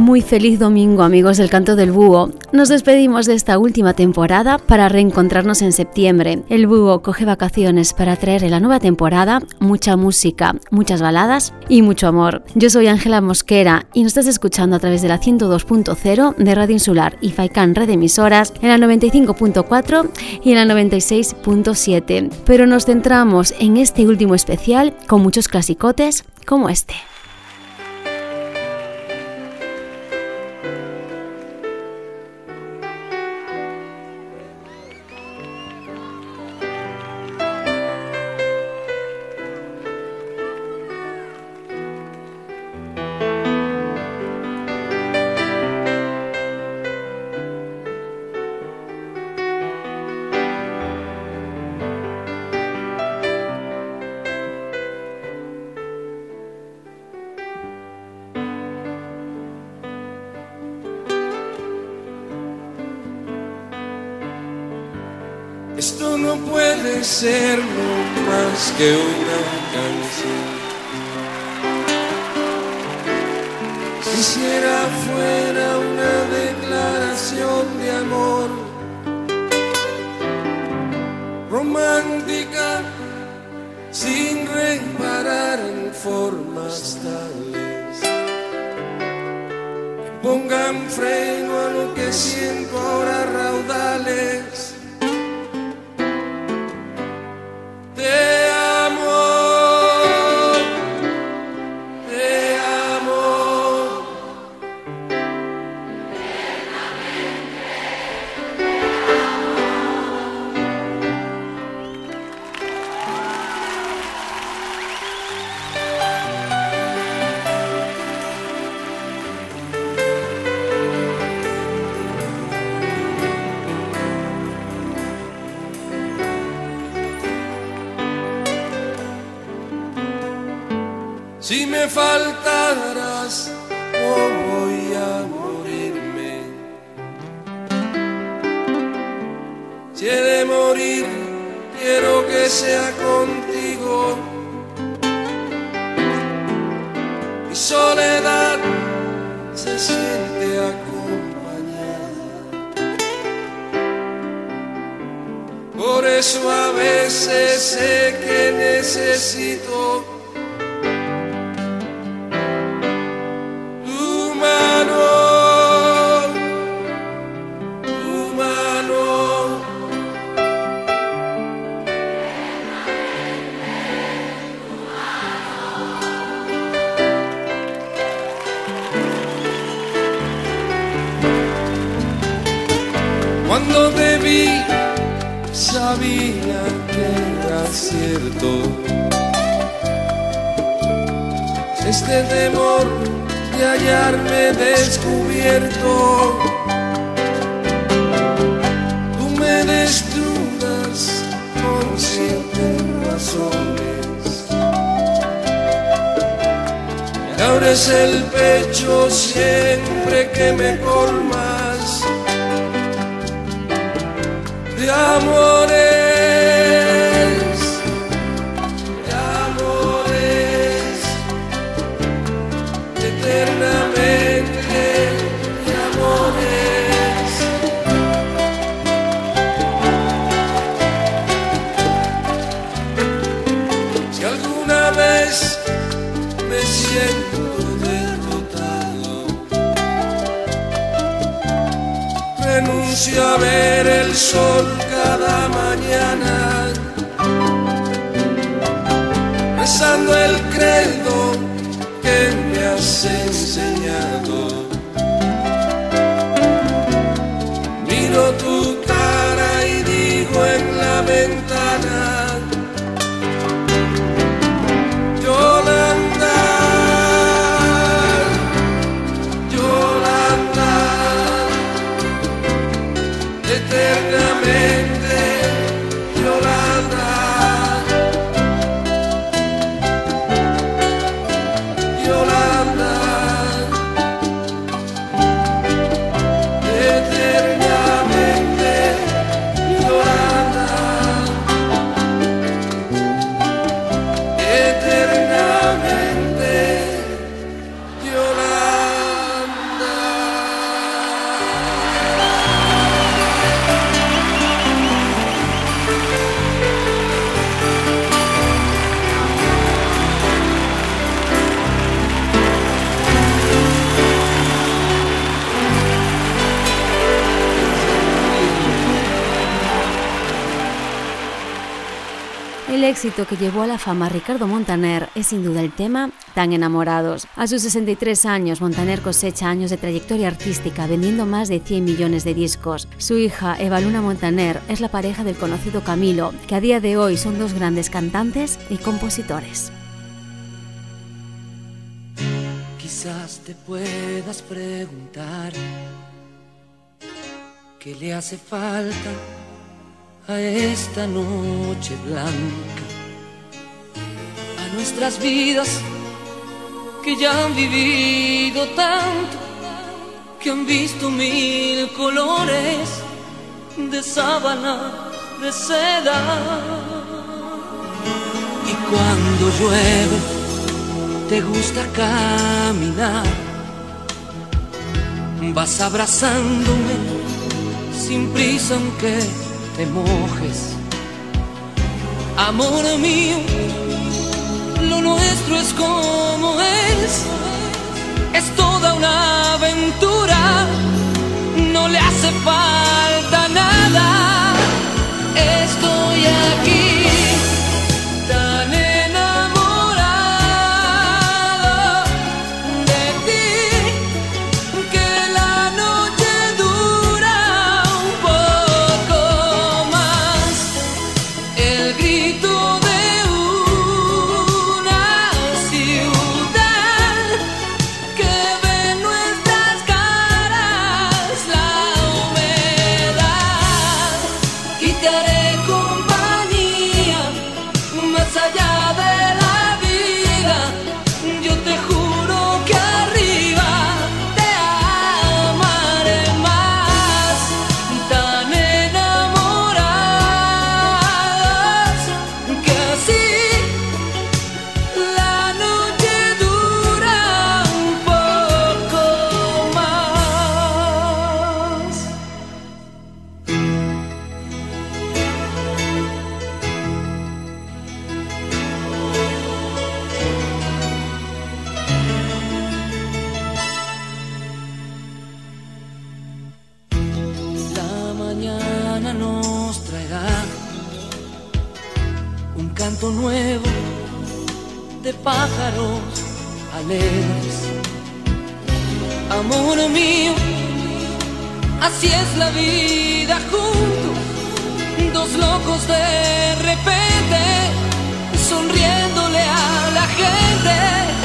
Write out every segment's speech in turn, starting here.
Muy feliz domingo amigos del Canto del Búho. Nos despedimos de esta última temporada para reencontrarnos en septiembre. El Búho coge vacaciones para traer en la nueva temporada mucha música, muchas baladas y mucho amor. Yo soy Ángela Mosquera y nos estás escuchando a través de la 102.0 de Radio Insular y Faikan Red Emisoras en la 95.4 y en la 96.7. Pero nos centramos en este último especial con muchos clasicotes como este. Éxito que llevó a la fama Ricardo Montaner es sin duda el tema Tan enamorados. A sus 63 años, Montaner cosecha años de trayectoria artística vendiendo más de 100 millones de discos. Su hija, Eva Luna Montaner, es la pareja del conocido Camilo, que a día de hoy son dos grandes cantantes y compositores. Quizás te puedas preguntar qué le hace falta a esta noche blanca, nuestras vidas que ya han vivido tanto, que han visto mil colores de sábana, de seda. Y cuando llueve, te gusta caminar, vas abrazándome sin prisa aunque te mojes. Amor mío, nuestro es como es, es toda una aventura, no le hace falta nada, estoy aquí. canto nuevo de pájaros alegres. Amor mío, así es la vida juntos, dos locos de repente, sonriéndole a la gente.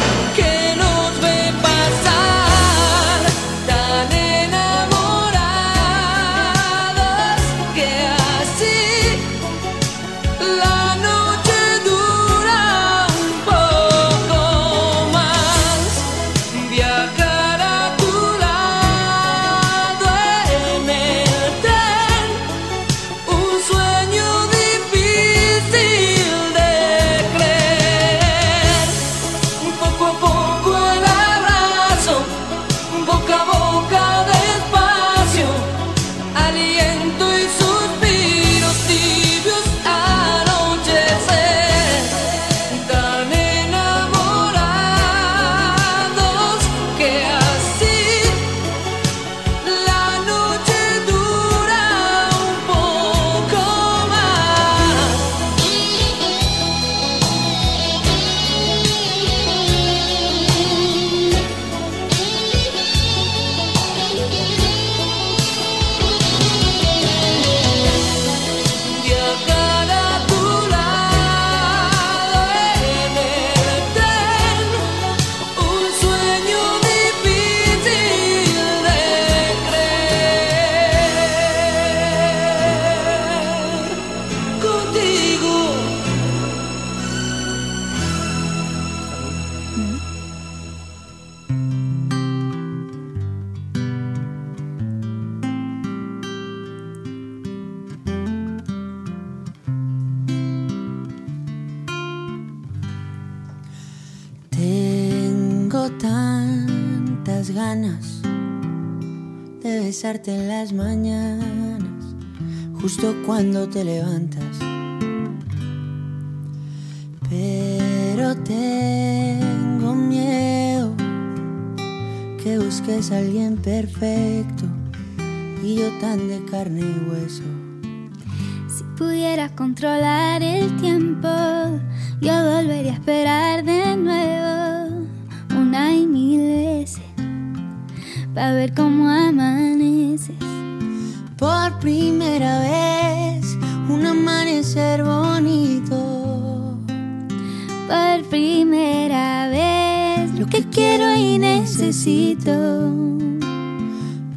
En las mañanas, justo cuando te levantas. Pero tengo miedo que busques a alguien perfecto y yo tan de carne y hueso. Si pudiera controlar el tiempo yo volvería a esperar de nuevo para ver cómo amaneces. Por primera vez, un amanecer bonito. Por primera vez, lo que quiero y necesito.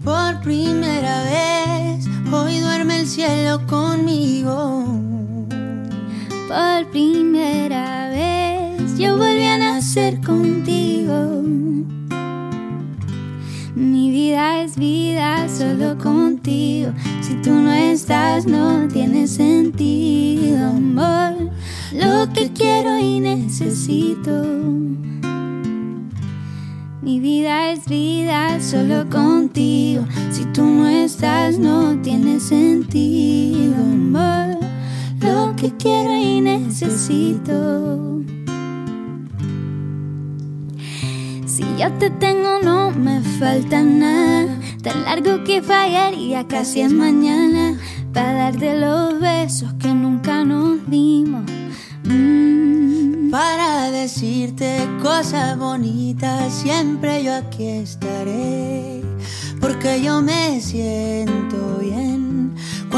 Por primera vez, hoy duerme el cielo conmigo. Por primera vez, yo volví a nacer contigo. Vida es vida solo contigo. Si tú no estás, no tiene sentido, amor. Lo que quiero y necesito. Mi vida es vida solo contigo. Si tú no estás, no tiene sentido, amor. Lo que quiero y necesito. Si yo te tengo no me falta nada. Tan largo que fallaría casi es mañana. Para darte los besos que nunca nos dimos. Mm. Para decirte cosas bonitas, siempre yo aquí estaré. Porque yo me siento bien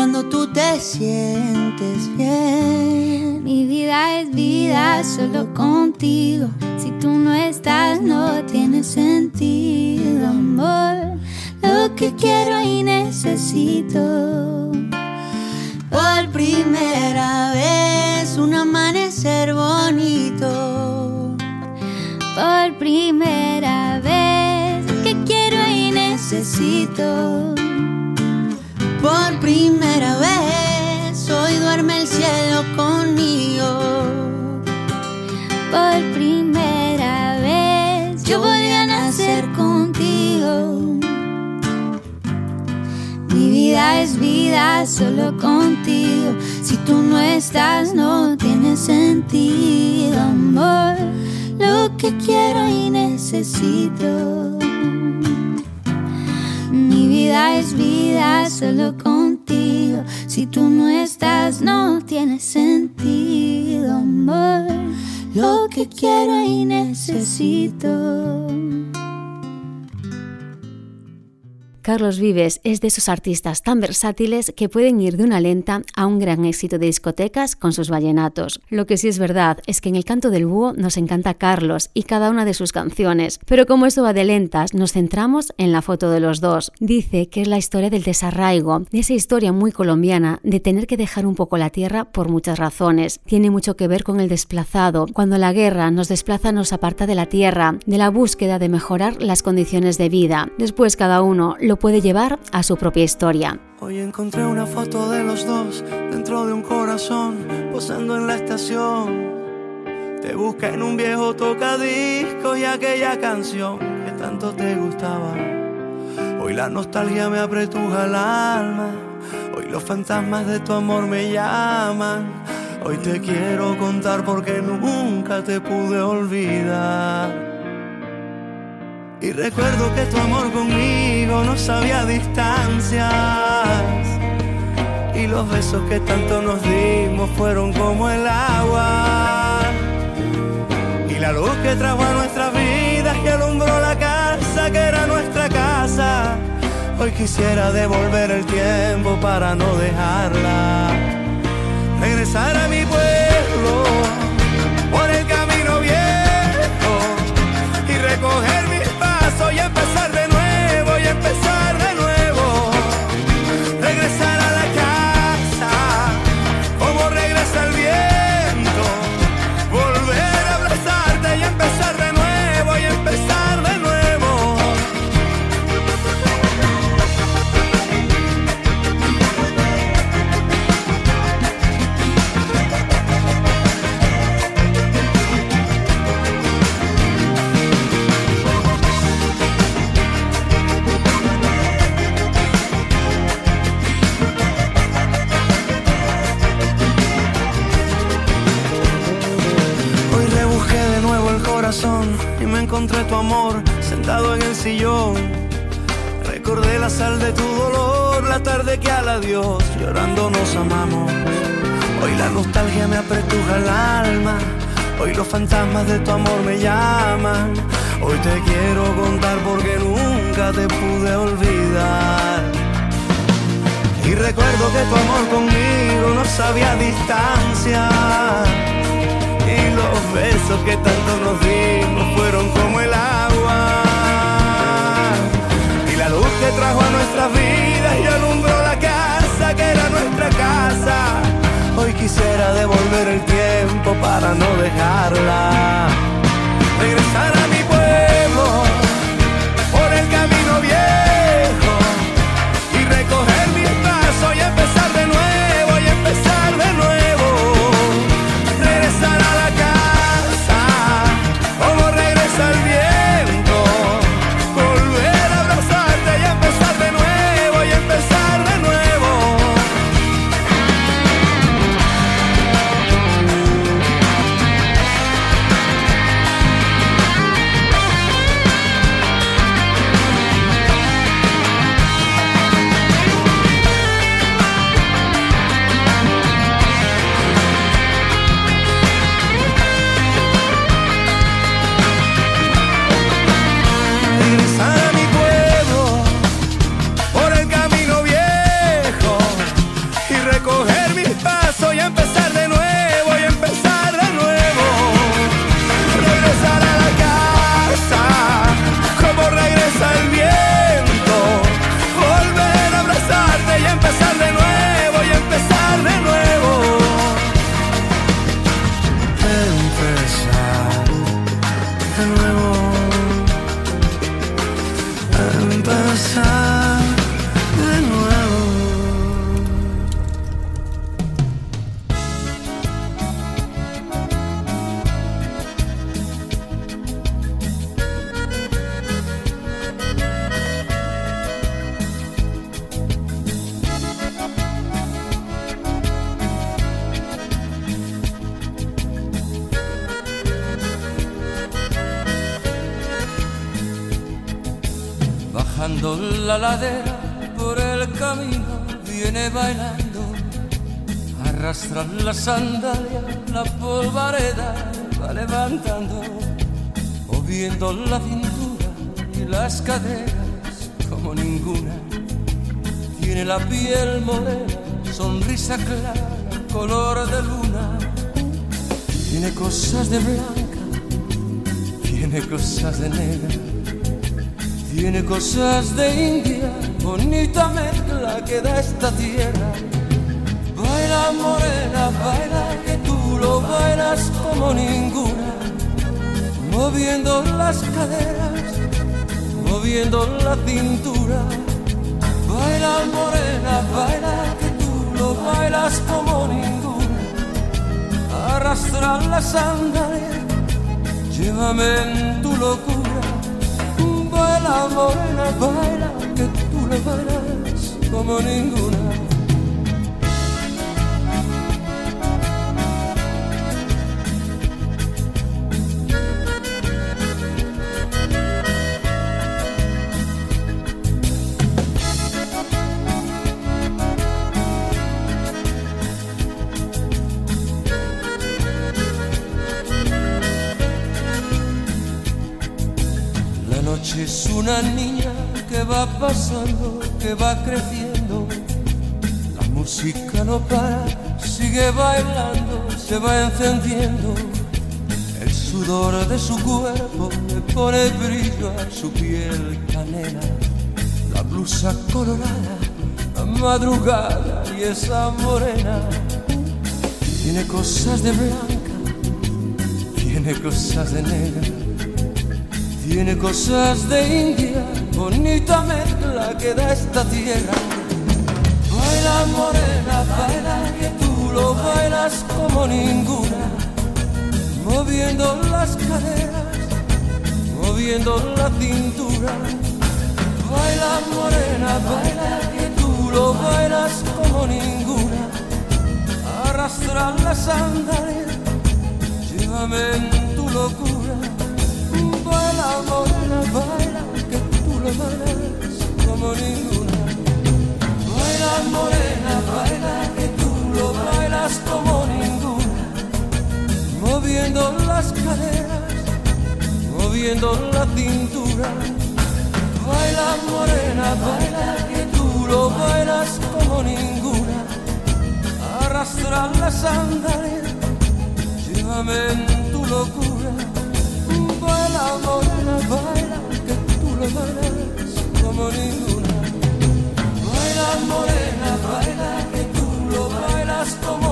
cuando tú te sientes bien. Mi vida es vida solo contigo. Si tú no estás, no tiene sentido, amor. Lo que quiero y necesito. Por primera vez, un amanecer bonito. Por primera vez, que quiero y necesito. Vida solo contigo. Si tú no estás, no tiene sentido, amor. Lo que quiero y necesito. Mi vida es vida solo contigo. Si tú no estás, no tiene sentido, amor. Lo que quiero y necesito. Carlos Vives es de esos artistas tan versátiles que pueden ir de una lenta a un gran éxito de discotecas con sus vallenatos. Lo que sí es verdad es que en el canto del búho nos encanta Carlos y cada una de sus canciones, pero como esto va de lentas, nos centramos en la foto de los dos. Dice que es la historia del desarraigo, de esa historia muy colombiana de tener que dejar un poco la tierra por muchas razones. Tiene mucho que ver con el desplazado, cuando la guerra nos desplaza, nos aparta de la tierra, de la búsqueda de mejorar las condiciones de vida. Después cada uno puede llevar a su propia historia. Hoy encontré una foto de los dos dentro de un corazón, posando en la estación. Te busca en un viejo tocadiscos y aquella canción que tanto te gustaba. Hoy la nostalgia me apretuja el alma. Hoy los fantasmas de tu amor me llaman. Hoy te quiero contar porque nunca te pude olvidar. Y recuerdo que tu amor conmigo no sabía distancias. Y los besos que tanto nos dimos fueron como el agua. Y la luz que trajo a nuestras vidas que alumbró la casa que era nuestra casa. Hoy quisiera devolver el tiempo para no dejarla. Regresar a mi pueblo empezar encontré tu amor sentado en el sillón. Recordé la sal de tu dolor, la tarde que al adiós llorando nos amamos. Hoy la nostalgia me apretuja el alma. Hoy los fantasmas de tu amor me llaman. Hoy te quiero contar porque nunca te pude olvidar. Y recuerdo que tu amor conmigo no sabía distancia. Y los besos que tanto nos dimos como el agua. Y la luz que trajo a nuestras vidas y alumbró la casa que era nuestra casa. Hoy quisiera devolver el tiempo para no dejarla. Regresar a mi pueblo Tiene cosas de India, bonita mezcla que da esta tierra. Baila morena, baila que tú lo bailas como ninguna. Moviendo las caderas, moviendo la cintura. Baila morena, baila que tú lo bailas como ninguna. Arrastra la sandalia, llévame en tu Baila morena, baila, que tú lo bailas como ninguna. Pasando, que va creciendo. La música no para, sigue bailando, se va encendiendo. El sudor de su cuerpo le pone brillo a su piel canela. La blusa colorada, la madrugada y esa morena. Tiene cosas de blanca, tiene cosas de negra. Tiene cosas de India, bonita mezcla que da esta tierra. Baila morena, baila que tú lo bailas como ninguna. Moviendo las caderas, moviendo la cintura. Baila morena, baila que tú lo bailas como ninguna. Arrastra la sandalia, llévame en tu locura. Baila, morena, baila, como ninguna. Baila, morena, baila, que tú lo bailas como ninguna. moviendo las caderas, moviendo la cintura. Baila morena, baila que tú lo bailas como ninguna. Arrastra las sandalias, llévame en tu locura. Baila morena, baila que tú lo bailas como ninguna. Baila morena, baila que tú lo bailas como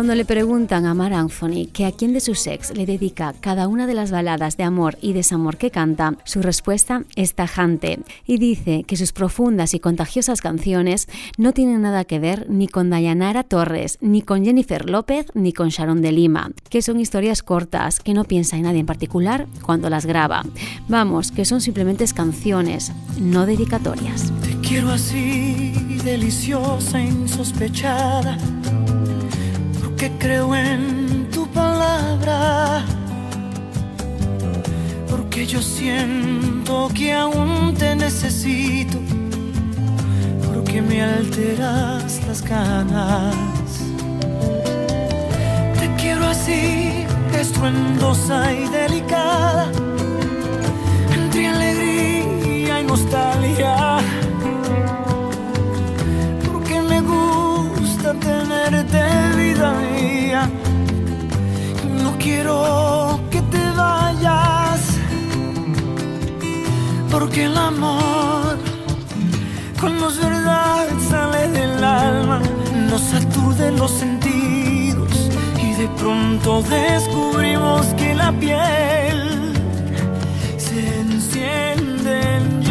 Cuando le preguntan a Mar Anthony que a quién de sus ex le dedica cada una de las baladas de amor y desamor que canta, su respuesta es tajante y dice que sus profundas y contagiosas canciones no tienen nada que ver ni con Dayanara Torres, ni con Jennifer López, ni con Sharon de Lima, que son historias cortas que no piensa en nadie en particular cuando las graba. Vamos, que son simplemente canciones, no dedicatorias. Te quiero así, deliciosa, insospechada que creo en tu palabra, porque yo siento que aún te necesito, porque me alteras las ganas. Te quiero así, estruendosa y delicada, entre alegría y nostalgia. Porque me gusta tenerte vida No quiero que te vayas, porque el amor, cuando es verdad, sale del alma, nos aturde los sentidos y de pronto descubrimos que la piel se enciende en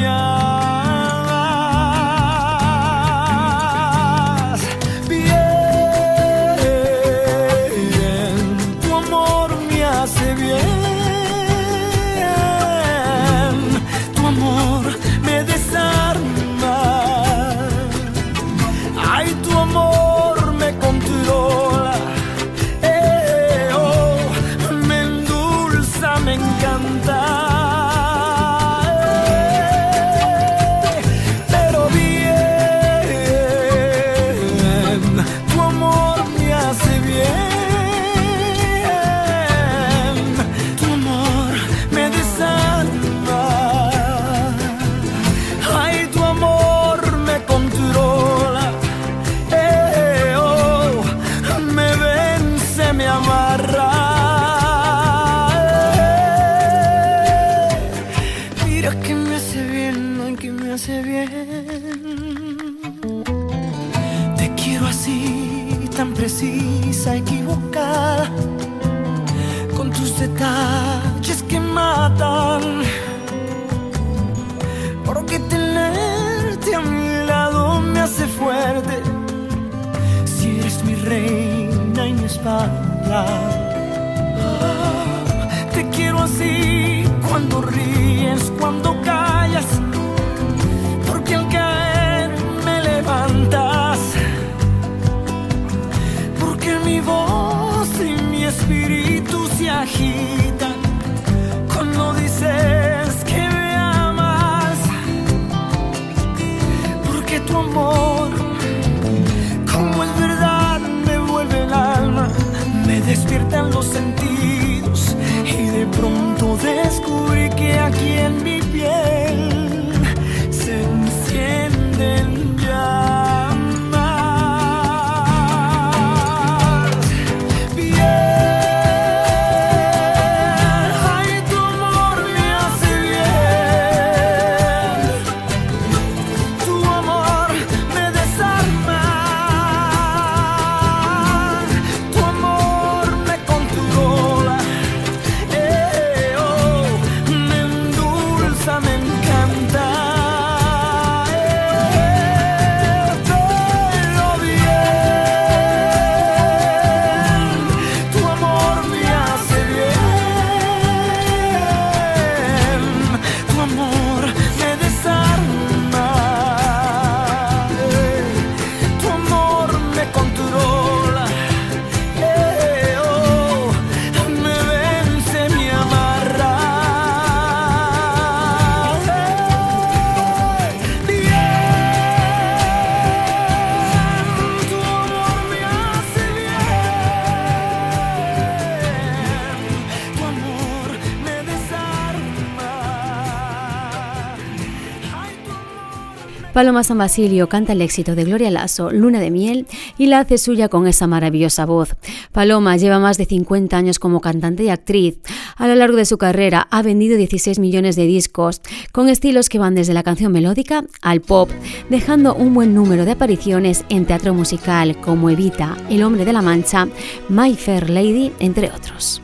Paloma San Basilio canta el éxito de Gloria Lasso, Luna de Miel, y la hace suya con esa maravillosa voz. Paloma lleva más de 50 años como cantante y actriz. A lo largo de su carrera ha vendido 16 millones de discos, con estilos que van desde la canción melódica al pop, dejando un buen número de apariciones en teatro musical como Evita, El hombre de la mancha, My Fair Lady, entre otros.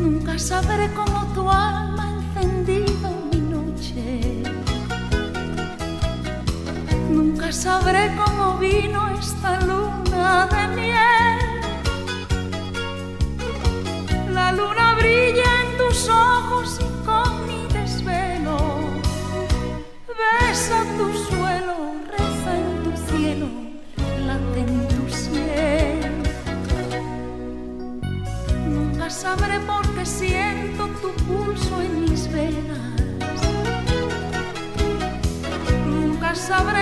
Nunca sabré cómo alma Nunca sabré cómo vino esta luna de miel. La luna brilla en tus ojos y con mi desvelo besa tu suelo, reza en tu cielo, late en tu. Nunca sabré por qué siento tu pulso en mis venas. Nunca sabré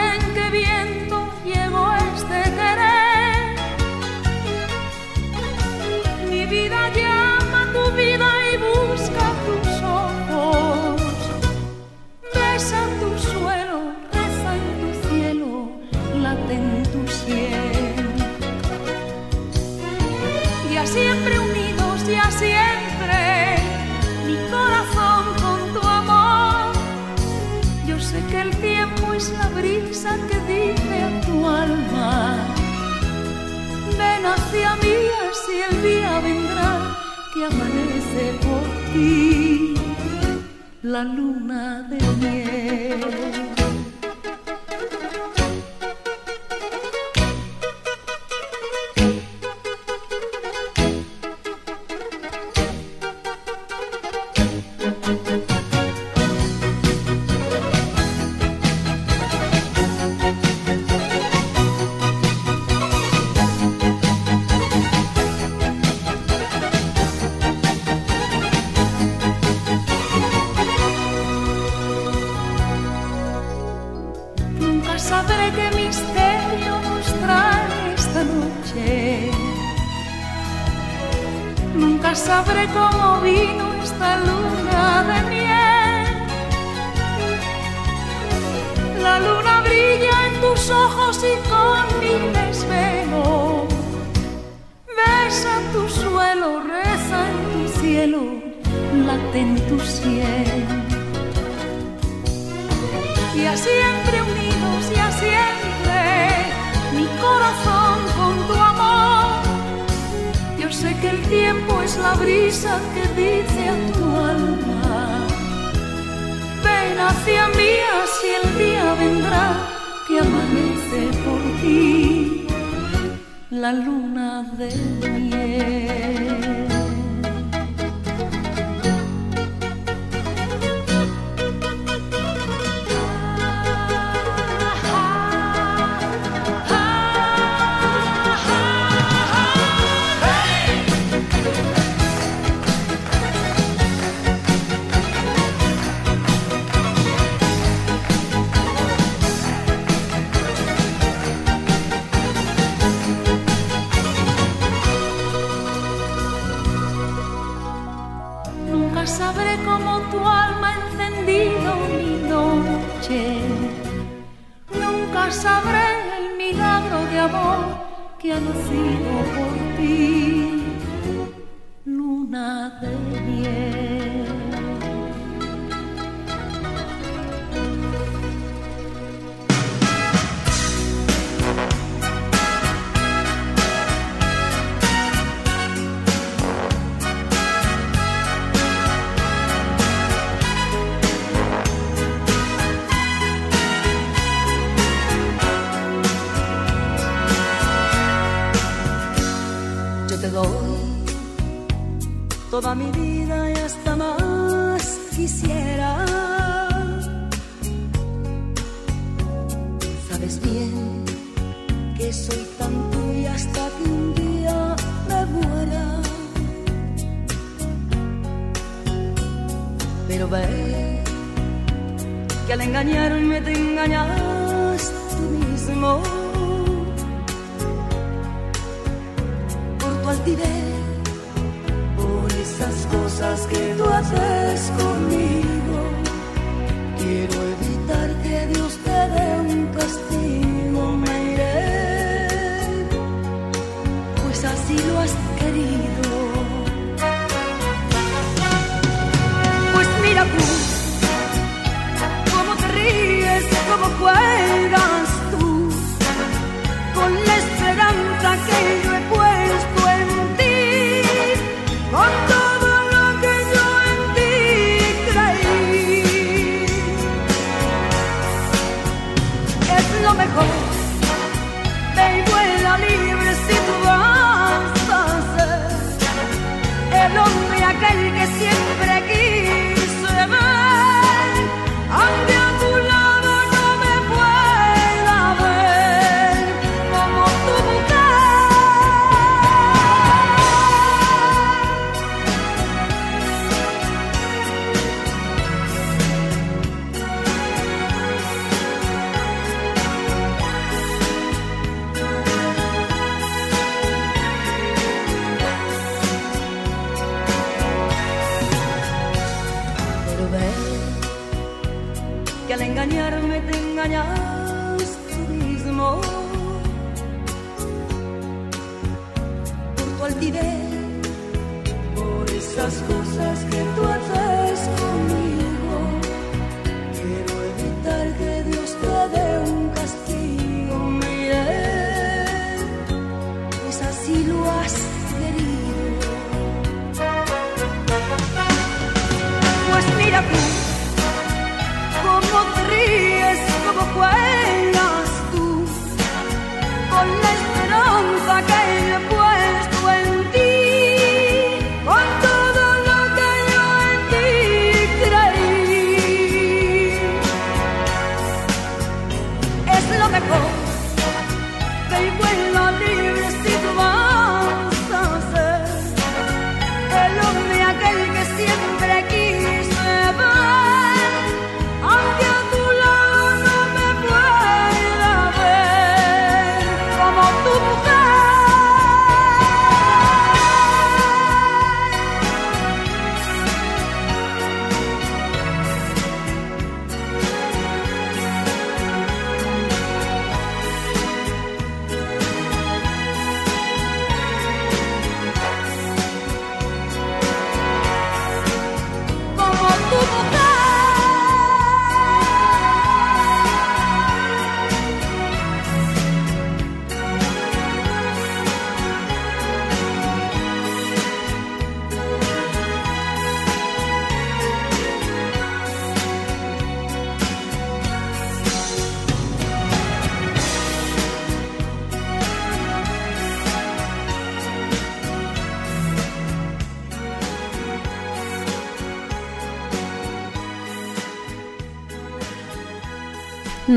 la luna de miel. Amanece por ti la luna de miel. Que ha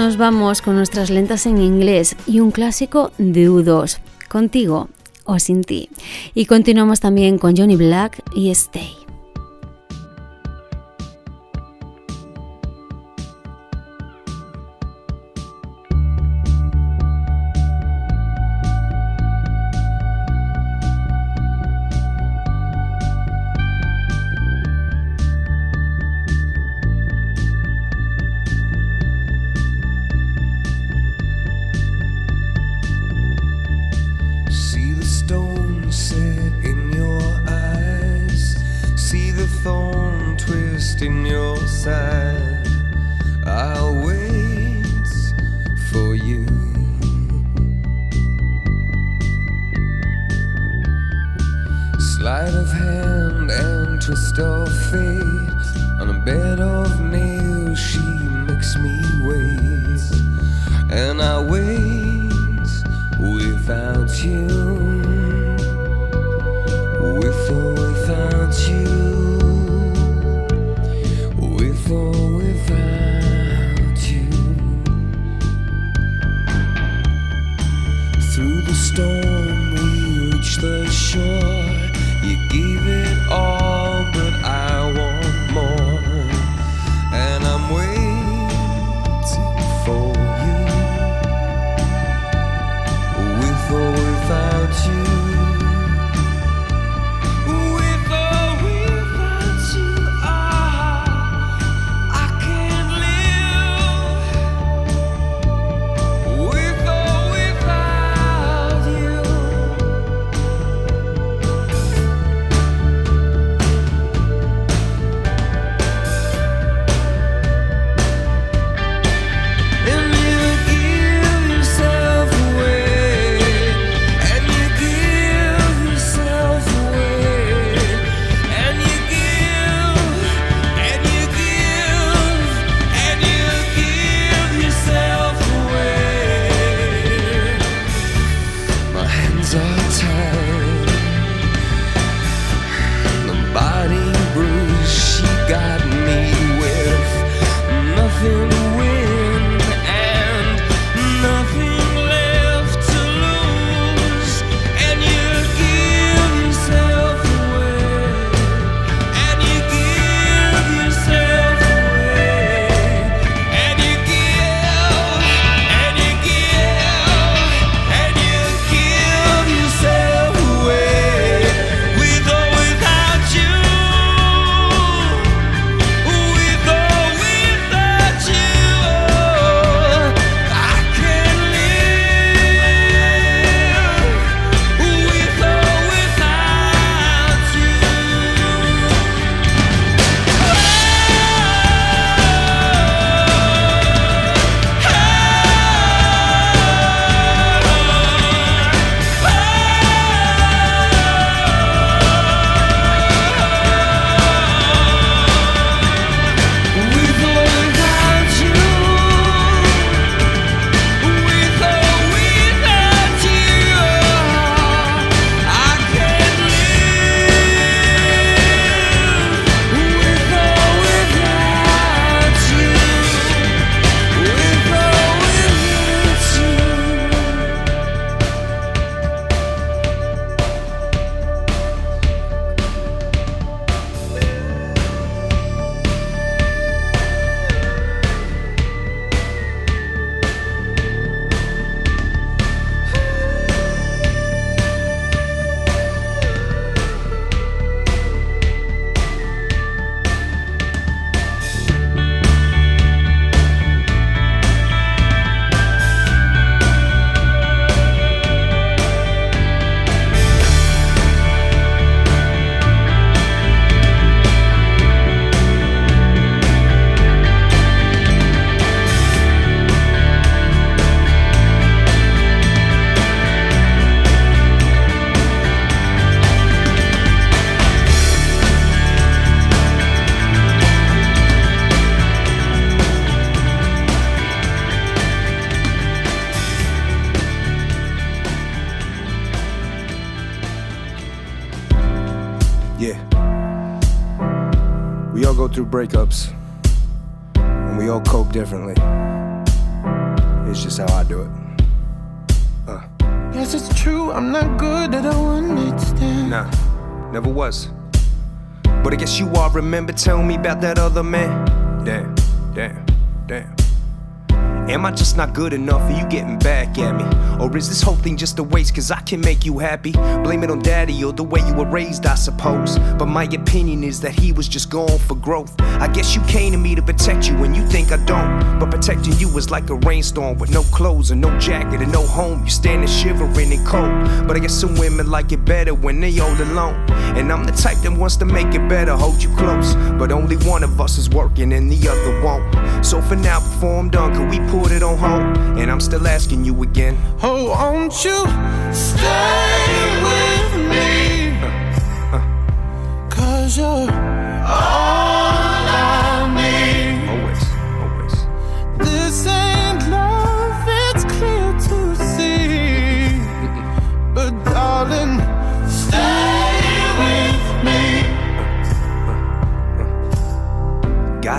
nos vamos con nuestras lentas en inglés y un clásico de contigo o sin ti. Y continuamos también con Johnny Black y Stay. to true, I'm not good at a one night. Nah, never was. But I guess you all remember telling me about that other man. Damn, damn. Am I just not good enough for you getting back at me? Or is this whole thing just a waste cause I can make you happy? Blame it on daddy or the way you were raised, I suppose. But my opinion is that he was just going for growth. I guess you came to me to protect you and you think I don't. But protecting you is like a rainstorm with no clothes and no jacket and no home. You standing shivering and cold. But I guess some women like it better when they all alone. And I'm the type that wants to make it better, hold you close. But only one of us is working and the other won't. So for now, before I'm done, can we pull put it on hold, and I'm still asking you again. Oh, won't you stay with me? Uh, uh. Cause you're all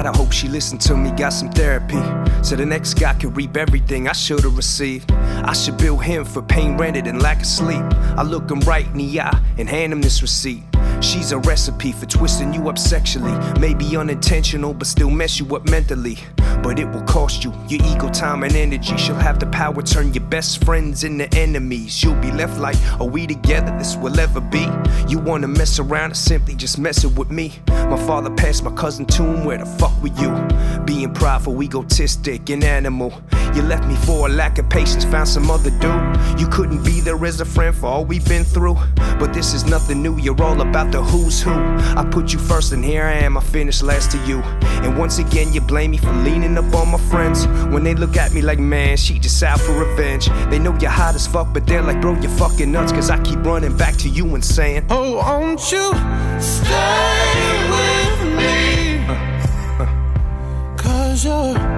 God, I hope she listened to me, got some therapy. So the next guy could reap everything I should have received. I should bill him for pain rented and lack of sleep. I look him right in the eye and hand him this receipt. She's a recipe for twisting you up sexually. Maybe unintentional, but still mess you up mentally. But it will cost you your ego, time, and energy. She'll have the power to turn your best friends into enemies. You'll be left like, are we together? This will ever be. You wanna mess around or simply just messing with me? My father passed my cousin to him. Where the fuck were you? Being prideful, egotistic, and animal. You left me for a lack of patience, found some other dude. You couldn't be there as a friend for all we've been through. But this is nothing new. You're all about the who's who. I put you first, and here I am, I finished last to you. And once again, you blame me for leaning up on my friends. When they look at me like, man, she just out for revenge. They know you're hot as fuck, but they're like, bro, you're fucking nuts. Cause I keep running back to you and saying, Oh, won't you stay with me? Uh, uh. Cause you're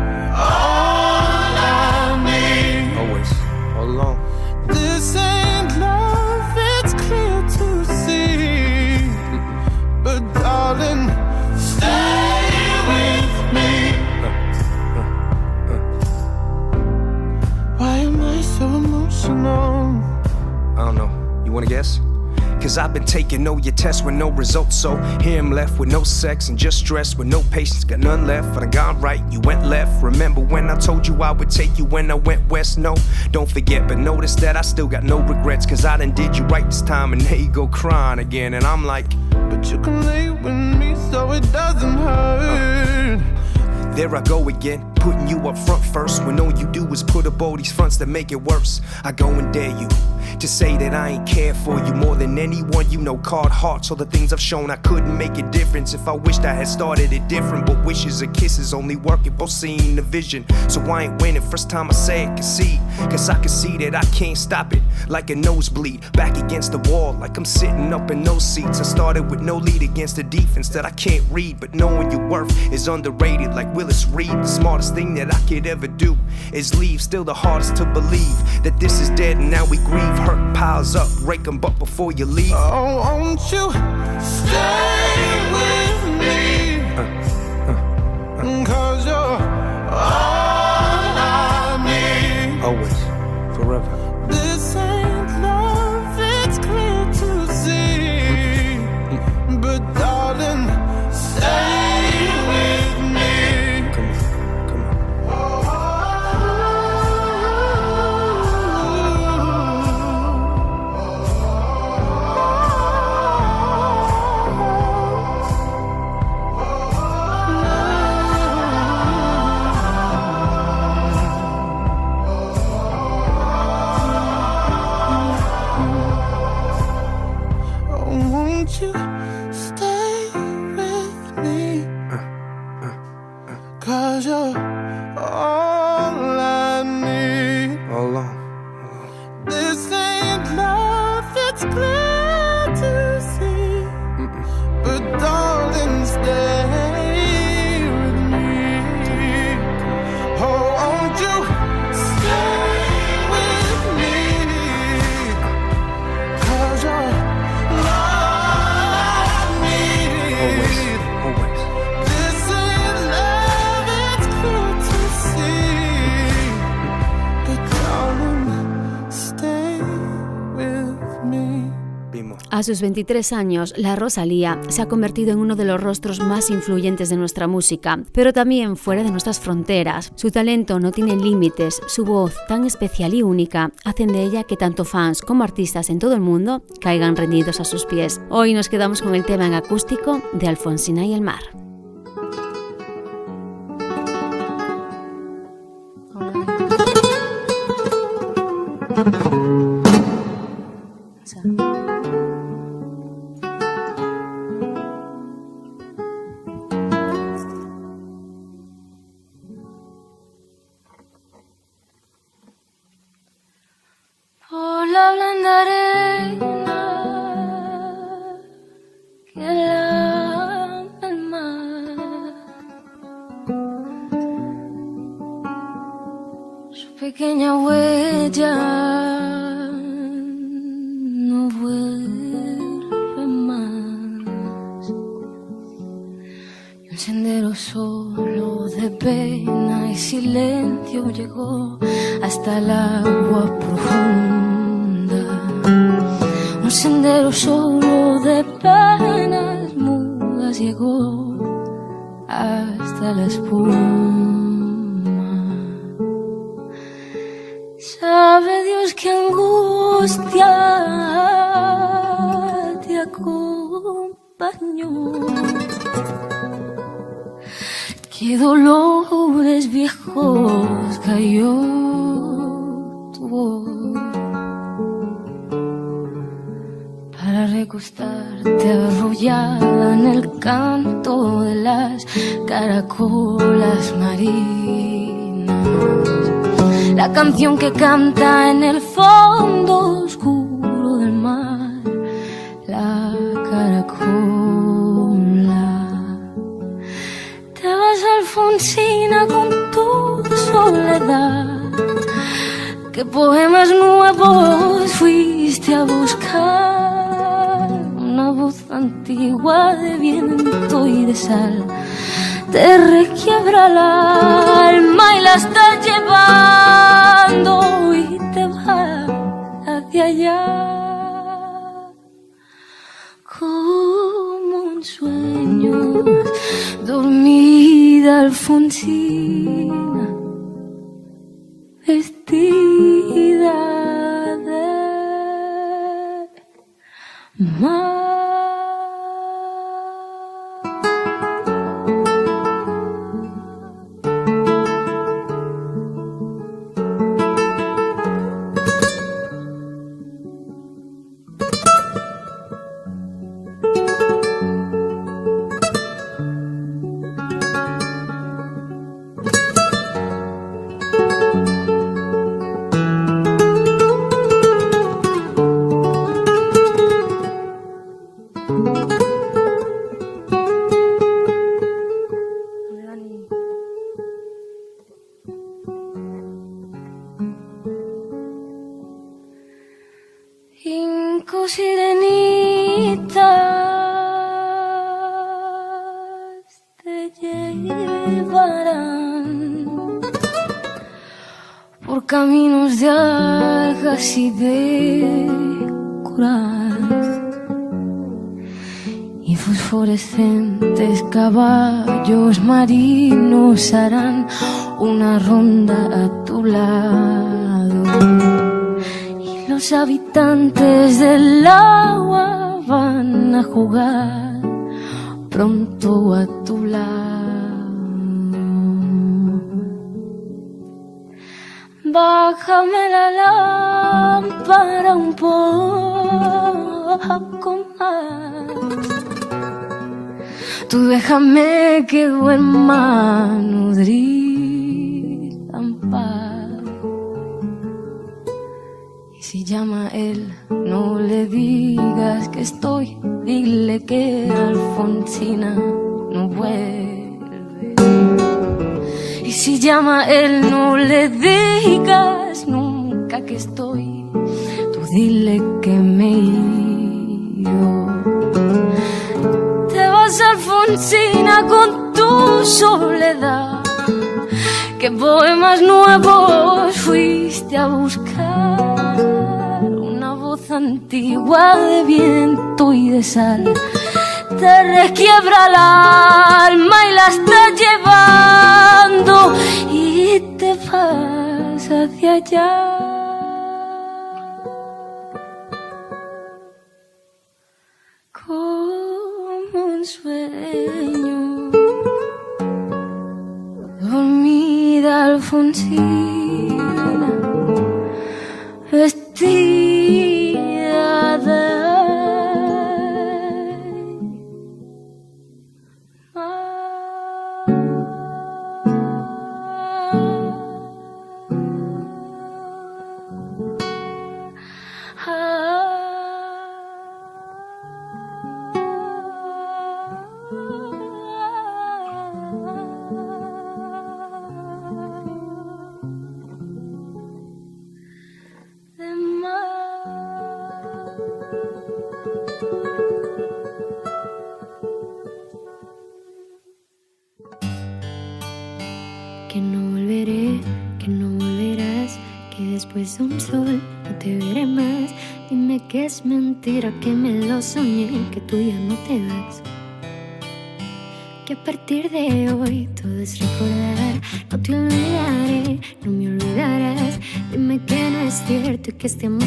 guess? Cause I've been taking all your tests with no results. So here I'm left with no sex and just stress with no patience. Got none left. But I gone right, you went left. Remember when I told you I would take you when I went west? No, don't forget, but notice that I still got no regrets. Cause I done did you right this time. And there you go crying again. And I'm like, But you can lay with me so it doesn't hurt. There I go again, putting you up front first when all you do is put up all these fronts that make it worse. I go and dare you to say that I ain't care for you more than anyone you know. Card hearts, all the things I've shown I couldn't make a difference if I wished I had started it different. But wishes and kisses only work if both seeing the vision. So I ain't winning, first time I say it, concede. Cause I can see that I can't stop it like a nosebleed. Back against the wall, like I'm sitting up in those seats. I started with no lead against a defense that I can't read. But knowing your worth is underrated, like Willis Reed. The smartest thing that I could ever do is leave. Still the hardest to believe that this is dead and now we grieve. Hurt piles up, rake 'em up before you leave. Oh, won't you stay with me? Uh, uh, uh. Cause you're all I need. Always, forever. Sus 23 años, la Rosalía se ha convertido en uno de los rostros más influyentes de nuestra música, pero también fuera de nuestras fronteras. Su talento no tiene límites, su voz tan especial y única hacen de ella que tanto fans como artistas en todo el mundo caigan rendidos a sus pies. Hoy nos quedamos con el tema en acústico de Alfonsina y el mar. Hasta el agua profunda. Un sendero solo de penas mudas llegó hasta la espuma. Sabe Dios que angustia te acompañó. Qué dolores viejos cayó recostarte arrullada en el canto de las caracolas marinas. La canción que canta en el fondo oscuro del mar, la caracola. Te vas Alfonsina con tu soledad. ¿Qué poemas nuevos fuiste a buscar? voz antigua de viento y de sal te requiebra el alma y la está llevando y te va hacia allá como un sueño dormida Alfonsina vestida de mar. Fosforescentes caballos marinos harán una ronda a tu lado y los habitantes del agua van a jugar pronto a tu lado. Bájame la lámpara un poco Tú déjame que duerma paz. Y si llama él, no le digas que estoy. Dile que Alfonsina no vuelve. Y si llama él, no le digas nunca que estoy. Tú dile que me he Alfonsina, con tu soledad. ¿Qué poemas nuevos fuiste a buscar? Una voz antigua de viento y de sal te requiebra el alma y la estás llevando y te vas hacia allá. Sueño, dormida Alfonsina, partir de hoy todo es recordar, no te olvidaré, no me olvidarás. Dime que no es cierto y que este amor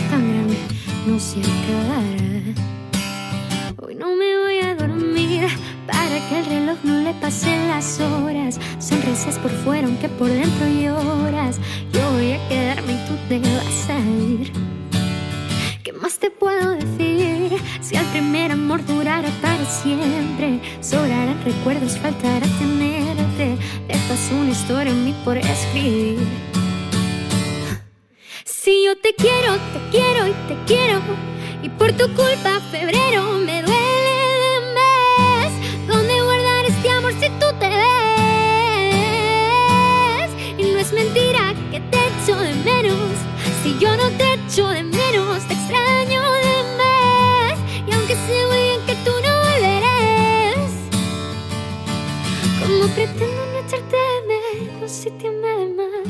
si te amé de más?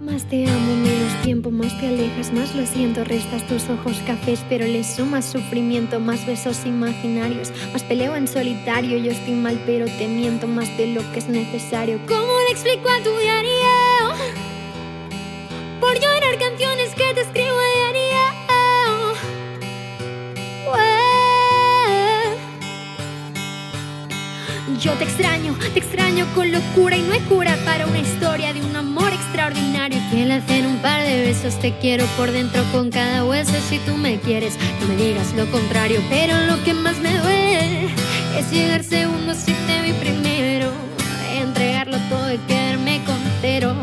Más te amo, menos tiempo, más te alejas más lo siento, restas tus ojos cafés, pero le sumas sufrimiento, más besos imaginarios, más peleo en solitario. Yo estoy mal, pero te miento más de lo que es necesario. ¿Cómo le explico a tu diario? Por llorar Yo te extraño, te extraño con locura y no hay cura para una historia de un amor extraordinario que le hacen un par de besos. Te quiero por dentro con cada hueso si tú me quieres, no me digas lo contrario. Pero lo que más me duele es llegar segundo si te vi primero, entregarlo todo y quedarme con cero.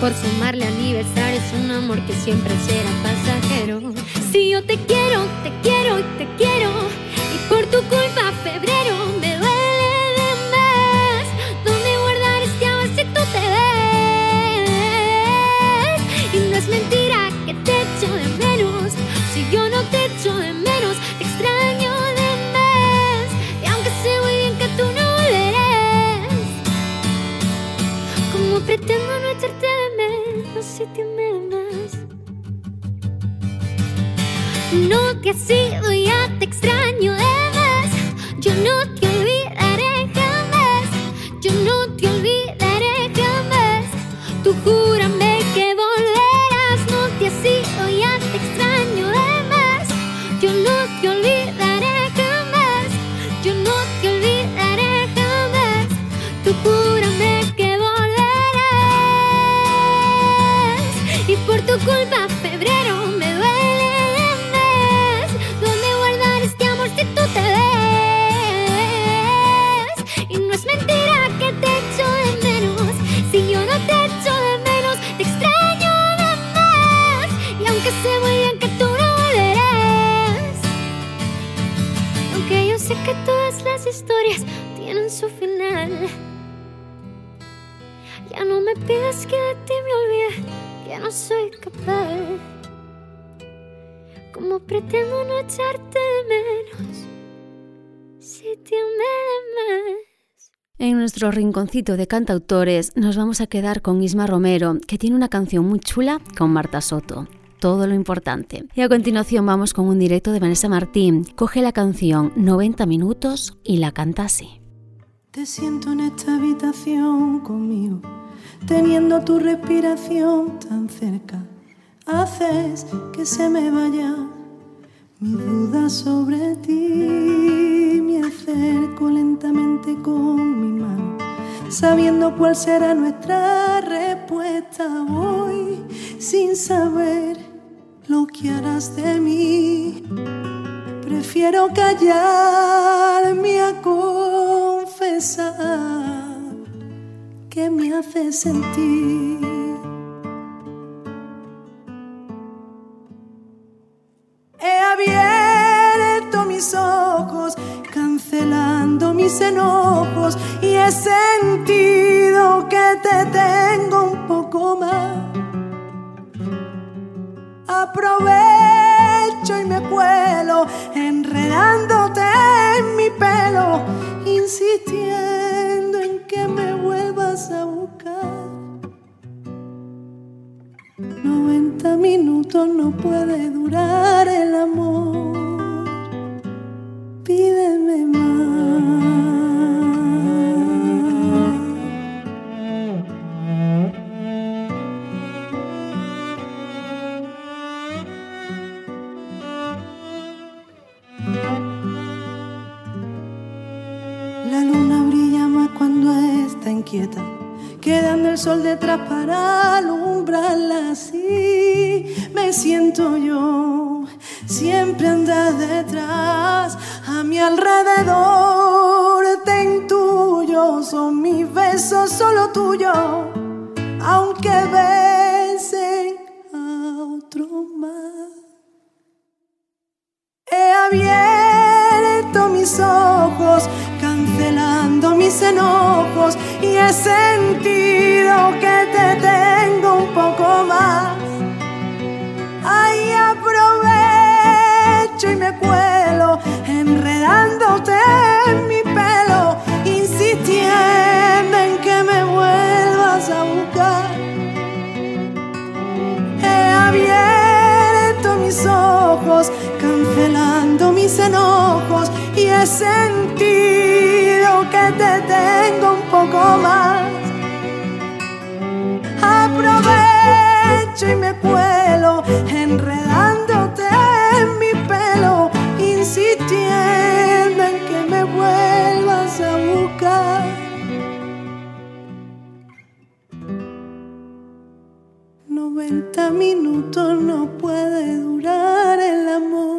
Por sumarle aniversario es un amor que siempre será pasajero. Si yo te quiero, te quiero y te quiero, y por tu culpa No te has sido, ya te extraño de más. Yo no historias tienen su final. Ya no me pidas que de ti me olvide, que no soy capaz. Como pretendo no echarte de menos, si te amé de más. En nuestro rinconcito de cantautores nos vamos a quedar con Isma Romero, que tiene una canción muy chula con Marta Soto. Todo lo importante. Y a continuación vamos con un directo de Vanessa Martín. Coge la canción 90 minutos y la canta así. Te siento en esta habitación conmigo, teniendo tu respiración tan cerca. Haces que se me vaya mi duda sobre ti. Me acerco lentamente con mi mano, sabiendo cuál será nuestra respuesta. Voy sin saber lo que harás de mí. Prefiero callarme a confesar que me hace sentir. He abierto mis ojos, mis enojos, y he sentido que te tengo un poco más. Aprovecho y me cuelo, enredándote en mi pelo, insistiendo en que me vuelvas a buscar. 90 minutos no puede durar el amor. Pídeme más. La luna brilla más cuando está inquieta, quedando el sol detrás para alumbrarla así. Me siento yo, siempre andas detrás, a mi alrededor. Te intuyo, son mis besos solo tuyos, aunque besen mis enojos y he sentido que te tengo un poco más. Aprovecho y me cuelo enredándote en mi pelo, insistiendo en que me vuelvas a buscar. Noventa minutos no puede durar el amor.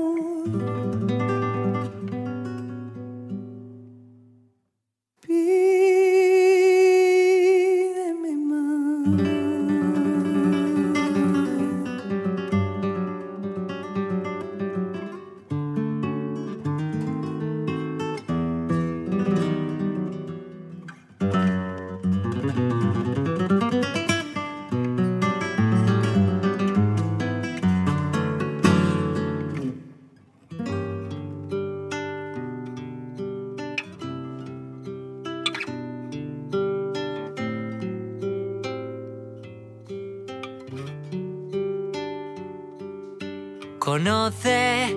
Conoce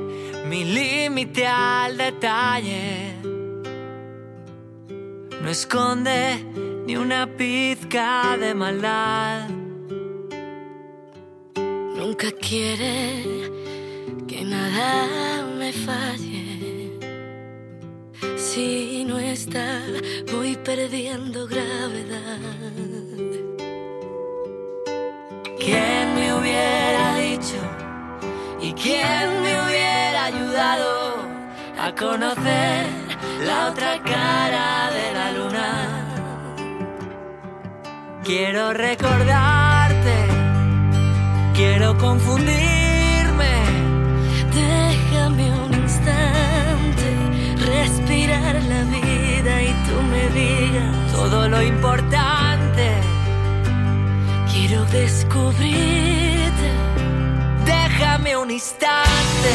mi límite al detalle. No esconde ni una pizca de maldad. Nunca quiere que nada me falle. Si no está, voy perdiendo gravedad. Quién me hubiera ayudado a conocer la otra cara de la luna? Quiero recordarte, quiero confundirme. Déjame un instante respirar la vida y tú me digas todo lo importante. Quiero descubrirte, Déjame un instante.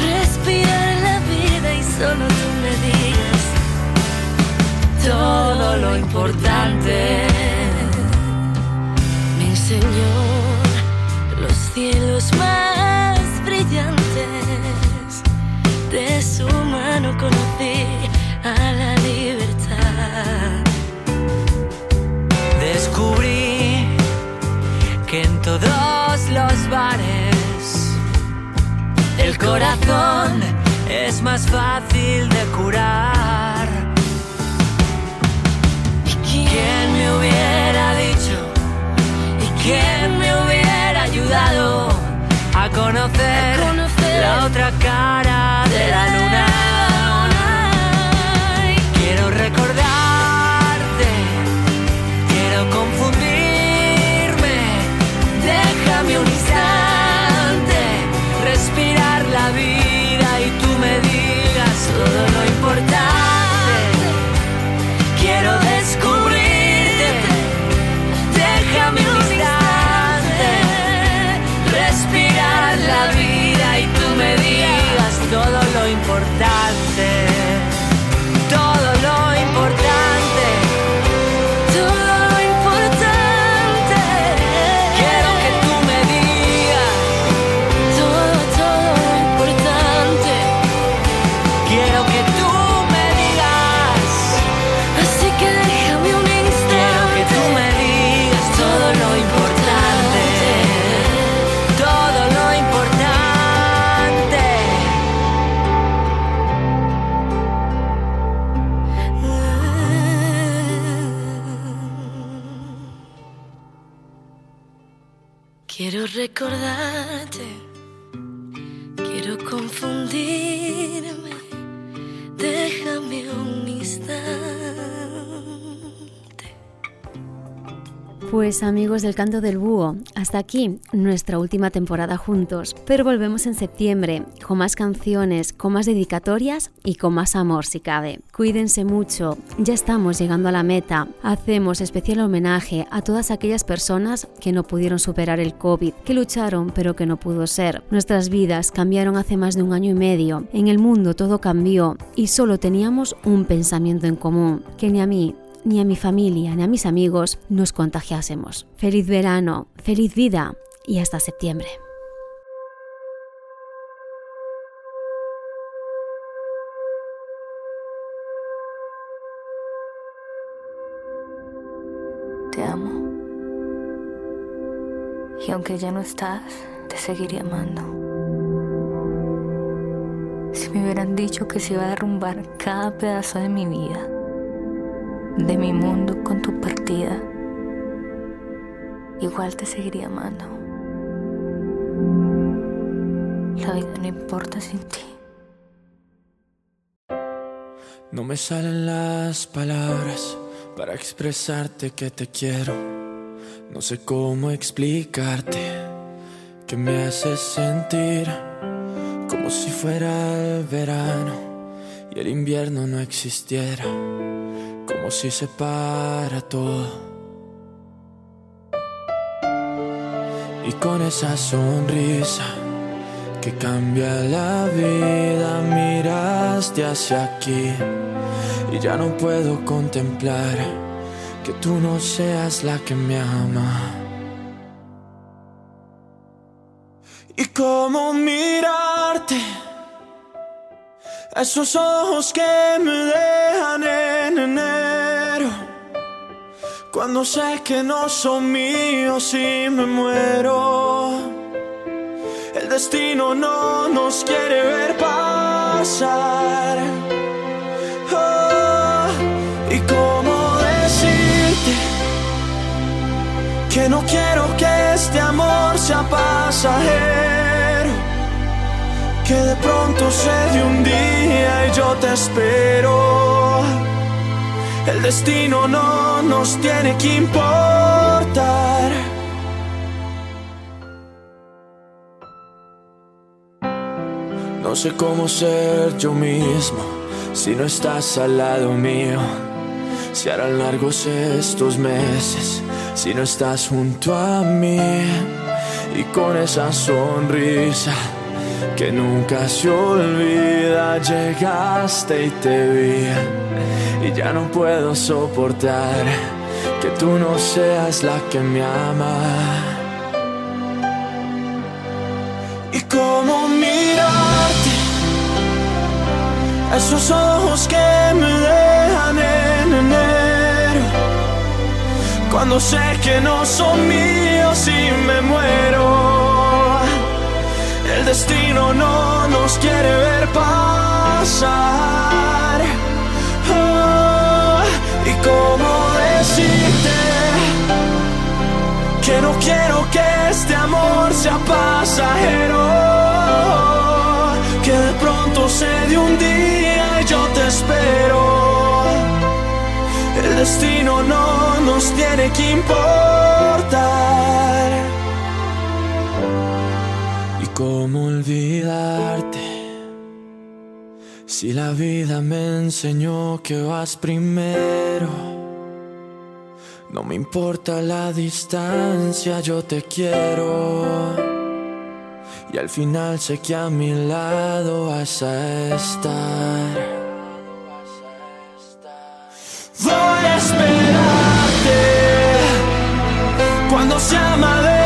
respirar la vida y solo tú me digas todo lo importante. Me enseñó los cielos más brillantes. De su mano conocí a la libertad. Descubrí que en todos los bares el corazón es más fácil de curar. ¿Quién me hubiera dicho y quién me hubiera ayudado a conocer, la otra cara de la luna? Pues amigos del canto del búho, hasta aquí nuestra última temporada juntos, pero volvemos en septiembre con más canciones, con más dedicatorias y con más amor si cabe. Cuídense mucho, ya estamos llegando a la meta. Hacemos especial homenaje a todas aquellas personas que no pudieron superar el COVID, que lucharon pero que no pudo ser. Nuestras vidas cambiaron hace más de un año y medio. En el mundo todo cambió y solo teníamos un pensamiento en común, que ni a mí ni a mi familia, ni a mis amigos nos contagiásemos. Feliz verano, feliz vida y hasta septiembre. Te amo. Y aunque ya no estás, te seguiré amando. Si me hubieran dicho que se iba a derrumbar cada pedazo de mi vida, de mi mundo con tu partida, igual te seguiría amando. La vida no importa sin ti. No me salen las palabras para expresarte que te quiero. No sé cómo explicarte que me haces sentir como si fuera el verano y el invierno no existiera, si se para todo. Y con esa sonrisa que cambia la vida, miraste hacia aquí y ya no puedo contemplar que tú no seas la que me ama. Y cómo mirarte, esos ojos que me dejan en enero, cuando sé que no son míos y me muero el destino no nos quiere ver pasar. Oh, y cómo decirte que no quiero que este amor sea pasajero. Que de pronto se de un día y yo te espero. El destino no nos tiene que importar. No sé cómo ser yo mismo si no estás al lado mío. Si harán largos estos meses si no estás junto a mí. Y con esa sonrisa que nunca se olvida, llegaste y te vi. Y ya no puedo soportar que tú no seas la que me ama. Y cómo mirarte, esos ojos que me dejan en enero, cuando sé que no son míos y me muero. El destino no nos quiere ver pasar. Oh, y cómo decirte que no quiero que este amor sea pasajero. Que de pronto se de un día y yo te espero. El destino no nos tiene que importar. Cómo olvidarte? Si la vida me enseñó que vas primero. No me importa la distancia, yo te quiero. Y al final sé que a mi lado vas a estar. Voy a esperarte cuando se ama